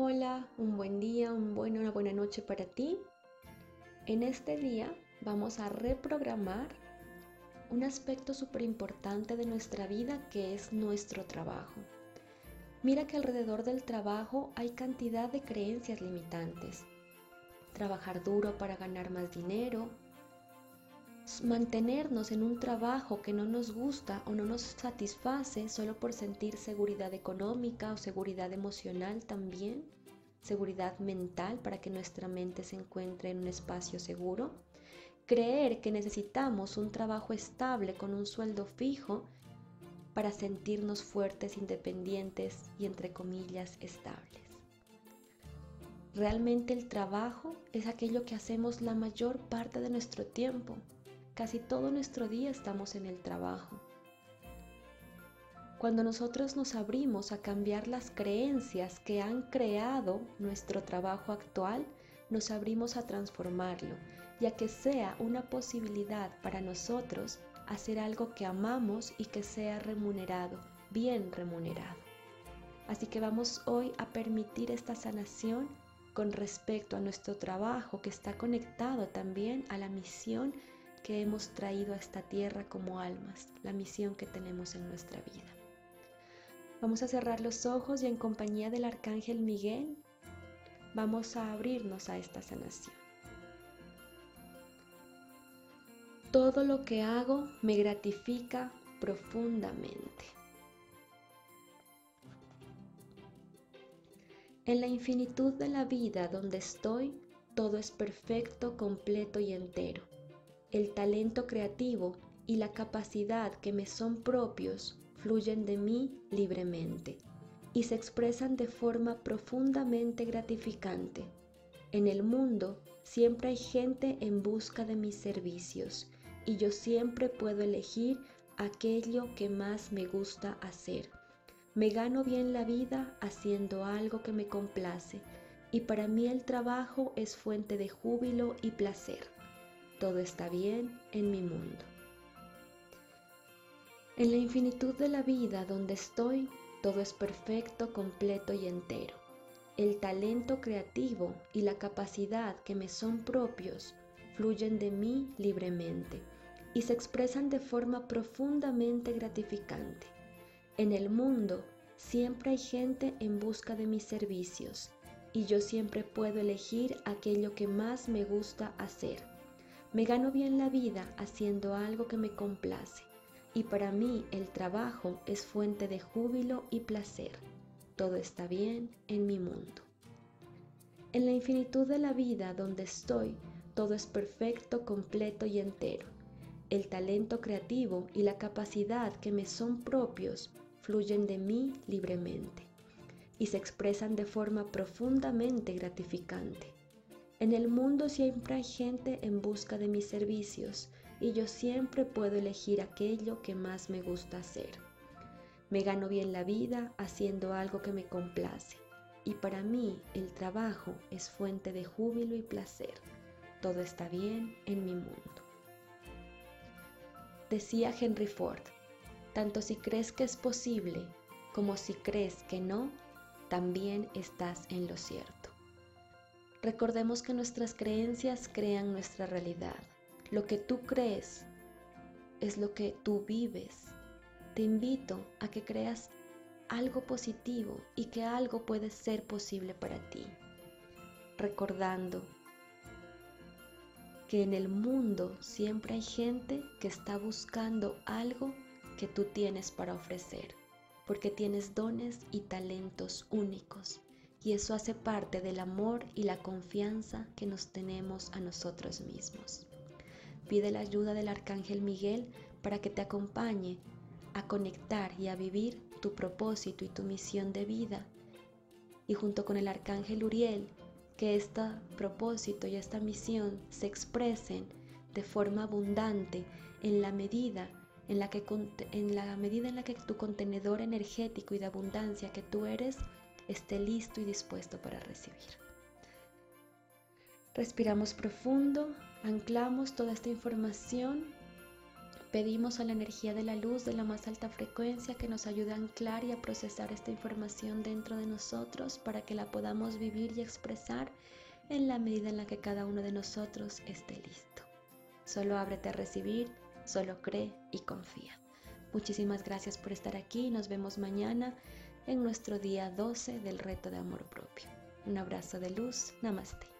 Hola, un buen día, un buen, una buena noche para ti. En este día vamos a reprogramar un aspecto súper importante de nuestra vida que es nuestro trabajo. Mira que alrededor del trabajo hay cantidad de creencias limitantes. Trabajar duro para ganar más dinero, mantenernos en un trabajo que no nos gusta o no nos satisface solo por sentir seguridad económica o seguridad emocional también, seguridad mental para que nuestra mente se encuentre en un espacio seguro, creer que necesitamos un trabajo estable con un sueldo fijo para sentirnos fuertes, independientes y entre comillas estables. Realmente el trabajo es aquello que hacemos la mayor parte de nuestro tiempo Casi todo nuestro día estamos en el trabajo. Cuando nosotros nos abrimos a cambiar las creencias que han creado nuestro trabajo actual, nos abrimos a transformarlo ya que sea una posibilidad para nosotros hacer algo que amamos y que sea remunerado, bien remunerado. Así que vamos hoy a permitir esta sanación con respecto a nuestro trabajo que está conectado también a la misión que hemos traído a esta tierra como almas, la misión que tenemos en nuestra vida. Vamos a cerrar los ojos y en compañía del Arcángel Miguel vamos a abrirnos a esta sanación. Todo lo que hago me gratifica profundamente. En la infinitud de la vida donde estoy, todo es perfecto, completo y entero el talento creativo y la capacidad que me son propios fluyen de mí libremente y se expresan de forma profundamente gratificante. En el mundo siempre hay gente en busca de mis servicios y yo siempre puedo elegir aquello que más me gusta hacer. Me gano bien la vida haciendo algo que me complace y para mí el trabajo es fuente de júbilo y placer todo está bien en mi mundo. En la infinitud de la vida donde estoy, todo es perfecto, completo y entero. El talento creativo y la capacidad que me son propios fluyen de mí libremente y se expresan de forma profundamente gratificante. En el mundo siempre hay gente en busca de mis servicios y yo siempre puedo elegir aquello que más me gusta hacer me gano bien la vida haciendo algo que me complace y para mí el trabajo es fuente de júbilo y placer. Todo está bien en mi mundo. En la infinitud de la vida donde estoy, todo es perfecto, completo y entero. El talento creativo y la capacidad que me son propios fluyen de mí libremente y se expresan de forma profundamente gratificante. En el mundo siempre hay gente en busca de mis servicios y yo siempre puedo elegir aquello que más me gusta hacer. Me gano bien la vida haciendo algo que me complace y para mí el trabajo es fuente de júbilo y placer. Todo está bien en mi mundo. Decía Henry Ford, tanto si crees que es posible como si crees que no, también estás en lo cierto. Recordemos que nuestras creencias crean nuestra realidad. Lo que tú crees es lo que tú vives. Te invito a que creas algo positivo y que algo puede ser posible para ti. Recordando que en el mundo siempre hay gente que está buscando algo que tú tienes para ofrecer, porque tienes dones y talentos únicos y eso hace parte del amor y la confianza que nos tenemos a nosotros mismos. Pide la ayuda del Arcángel Miguel para que te acompañe a conectar y a vivir tu propósito y tu misión de vida. Y junto con el Arcángel Uriel, que este propósito y esta misión se expresen de forma abundante en la medida en la que en la medida en la que tu contenedor energético y de abundancia que tú eres esté listo y dispuesto para recibir. Respiramos profundo, anclamos toda esta información Pedimos a la energía de la luz de la más alta frecuencia que nos ayude a anclar y a procesar esta información dentro de nosotros para que la podamos vivir y expresar en la medida en la que cada uno de nosotros esté listo. Solo ábrete a recibir, solo cree y confía. Muchísimas gracias por estar aquí nos vemos mañana en nuestro día 12 del reto de amor propio. Un abrazo de luz. Namaste.